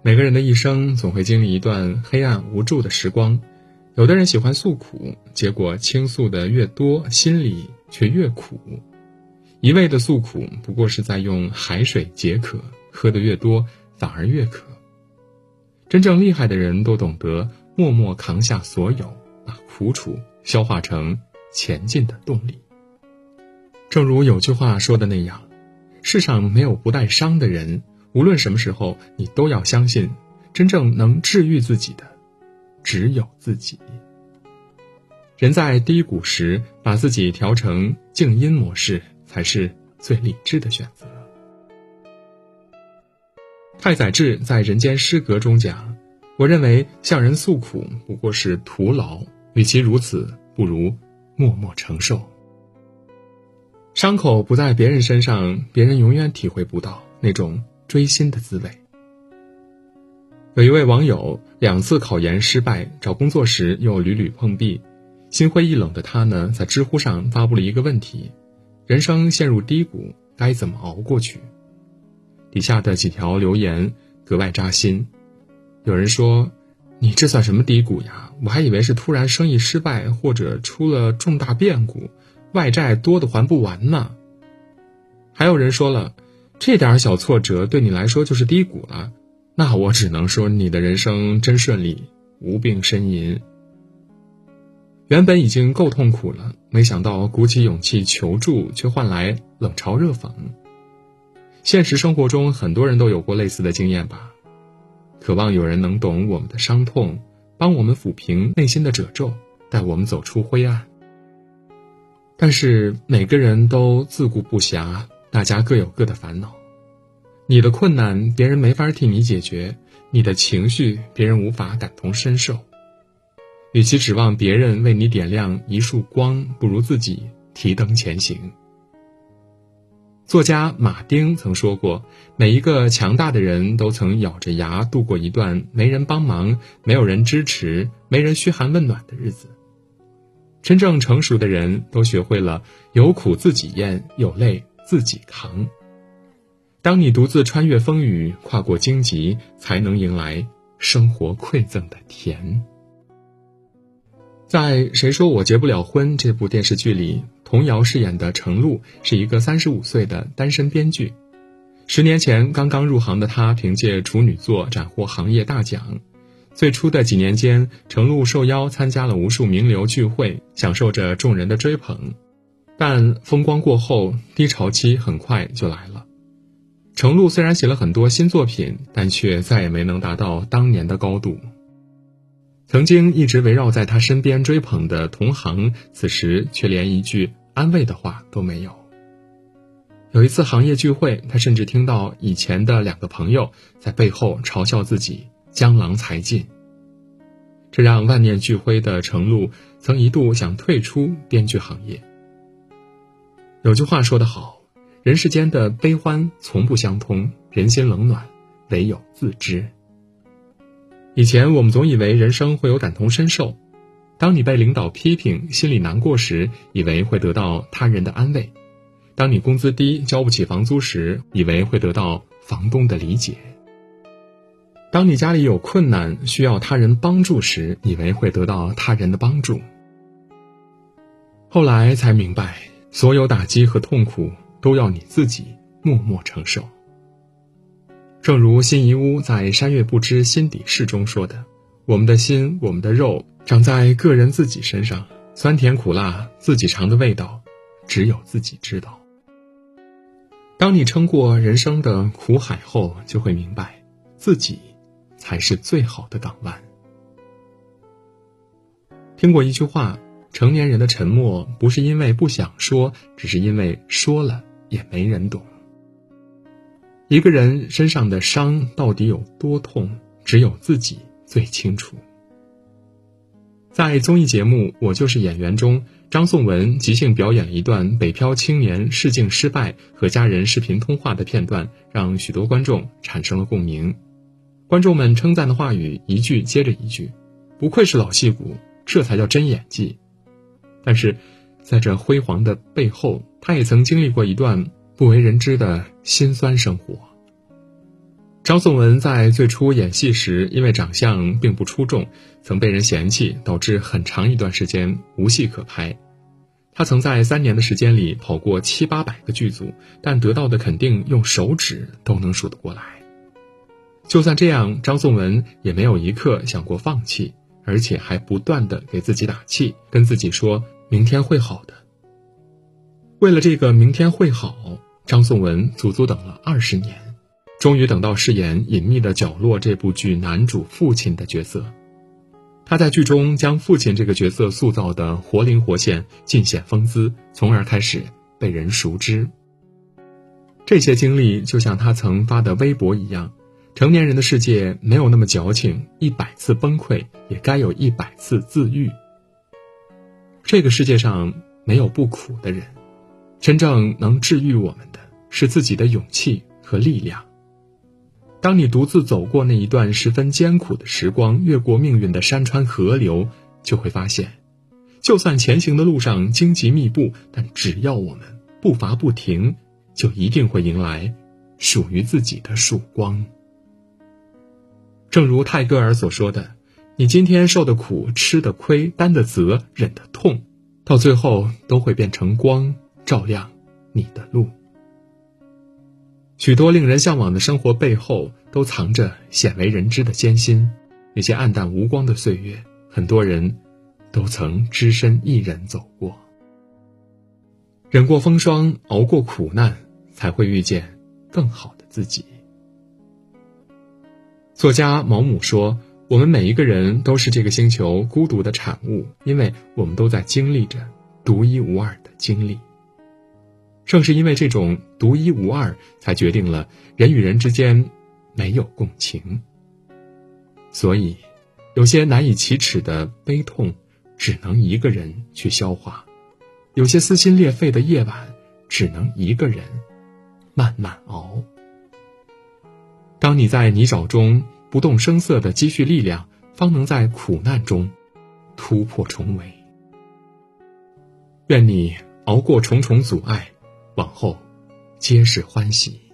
每个人的一生总会经历一段黑暗无助的时光，有的人喜欢诉苦，结果倾诉的越多，心里却越苦。一味的诉苦，不过是在用海水解渴，喝的越多，反而越渴。真正厉害的人都懂得默默扛下所有，把苦楚消化成前进的动力。正如有句话说的那样，世上没有不带伤的人。无论什么时候，你都要相信，真正能治愈自己的，只有自己。人在低谷时，把自己调成静音模式，才是最理智的选择。太宰治在《人间失格》中讲：“我认为向人诉苦不过是徒劳，与其如此，不如默默承受。伤口不在别人身上，别人永远体会不到那种。”追星的滋味。有一位网友两次考研失败，找工作时又屡屡碰壁，心灰意冷的他呢，在知乎上发布了一个问题：人生陷入低谷，该怎么熬过去？底下的几条留言格外扎心。有人说：“你这算什么低谷呀？我还以为是突然生意失败，或者出了重大变故，外债多的还不完呢。”还有人说了。这点小挫折对你来说就是低谷了，那我只能说你的人生真顺利，无病呻吟。原本已经够痛苦了，没想到鼓起勇气求助，却换来冷嘲热讽。现实生活中，很多人都有过类似的经验吧？渴望有人能懂我们的伤痛，帮我们抚平内心的褶皱，带我们走出灰暗。但是每个人都自顾不暇。大家各有各的烦恼，你的困难别人没法替你解决，你的情绪别人无法感同身受。与其指望别人为你点亮一束光，不如自己提灯前行。作家马丁曾说过：“每一个强大的人都曾咬着牙度过一段没人帮忙、没有人支持、没人嘘寒问暖的日子。真正成熟的人都学会了有苦自己咽，有泪。”自己扛。当你独自穿越风雨，跨过荆棘，才能迎来生活馈赠的甜。在《谁说我结不了婚》这部电视剧里，童瑶饰演的程璐是一个三十五岁的单身编剧。十年前刚刚入行的她，凭借处女作斩获行业大奖。最初的几年间，程璐受邀参加了无数名流聚会，享受着众人的追捧。但风光过后，低潮期很快就来了。程璐虽然写了很多新作品，但却再也没能达到当年的高度。曾经一直围绕在他身边追捧的同行，此时却连一句安慰的话都没有。有一次行业聚会，他甚至听到以前的两个朋友在背后嘲笑自己江郎才尽，这让万念俱灰的程璐曾一度想退出编剧行业。有句话说得好，人世间的悲欢从不相通，人心冷暖唯有自知。以前我们总以为人生会有感同身受，当你被领导批评，心里难过时，以为会得到他人的安慰；当你工资低，交不起房租时，以为会得到房东的理解；当你家里有困难需要他人帮助时，以为会得到他人的帮助。后来才明白。所有打击和痛苦都要你自己默默承受。正如辛夷坞在《山月不知心底事》中说的：“我们的心，我们的肉，长在个人自己身上，酸甜苦辣，自己尝的味道，只有自己知道。”当你撑过人生的苦海后，就会明白，自己才是最好的港湾。听过一句话。成年人的沉默不是因为不想说，只是因为说了也没人懂。一个人身上的伤到底有多痛，只有自己最清楚。在综艺节目《我就是演员》中，张颂文即兴表演了一段北漂青年试镜失败和家人视频通话的片段，让许多观众产生了共鸣。观众们称赞的话语一句接着一句，不愧是老戏骨，这才叫真演技。但是，在这辉煌的背后，他也曾经历过一段不为人知的辛酸生活。张颂文在最初演戏时，因为长相并不出众，曾被人嫌弃，导致很长一段时间无戏可拍。他曾在三年的时间里跑过七八百个剧组，但得到的肯定用手指都能数得过来。就算这样，张颂文也没有一刻想过放弃，而且还不断的给自己打气，跟自己说明天会好的。为了这个明天会好，张颂文足足等了二十年。终于等到饰演《隐秘的角落》这部剧男主父亲的角色，他在剧中将父亲这个角色塑造的活灵活现、尽显风姿，从而开始被人熟知。这些经历就像他曾发的微博一样：成年人的世界没有那么矫情，一百次崩溃也该有一百次自愈。这个世界上没有不苦的人，真正能治愈我们的是自己的勇气和力量。当你独自走过那一段十分艰苦的时光，越过命运的山川河流，就会发现，就算前行的路上荆棘密布，但只要我们步伐不停，就一定会迎来属于自己的曙光。正如泰戈尔所说的：“你今天受的苦、吃的亏、担的责、忍的痛，到最后都会变成光，照亮你的路。”许多令人向往的生活背后，都藏着鲜为人知的艰辛。那些暗淡无光的岁月，很多人都曾只身一人走过。忍过风霜，熬过苦难，才会遇见更好的自己。作家毛姆说：“我们每一个人都是这个星球孤独的产物，因为我们都在经历着独一无二的经历。”正是因为这种独一无二，才决定了人与人之间没有共情。所以，有些难以启齿的悲痛，只能一个人去消化；有些撕心裂肺的夜晚，只能一个人慢慢熬。当你在泥沼中不动声色的积蓄力量，方能在苦难中突破重围。愿你熬过重重阻碍。往后，皆是欢喜。